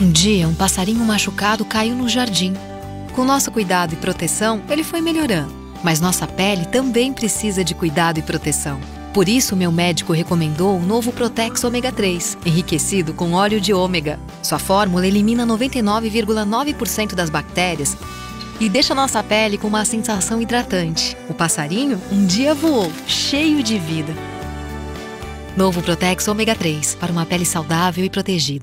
Um dia, um passarinho machucado caiu no jardim. Com nosso cuidado e proteção, ele foi melhorando. Mas nossa pele também precisa de cuidado e proteção. Por isso, meu médico recomendou o novo Protex Ômega 3, enriquecido com óleo de ômega. Sua fórmula elimina 99,9% das bactérias e deixa nossa pele com uma sensação hidratante. O passarinho um dia voou, cheio de vida. Novo Protex Ômega 3 para uma pele saudável e protegida.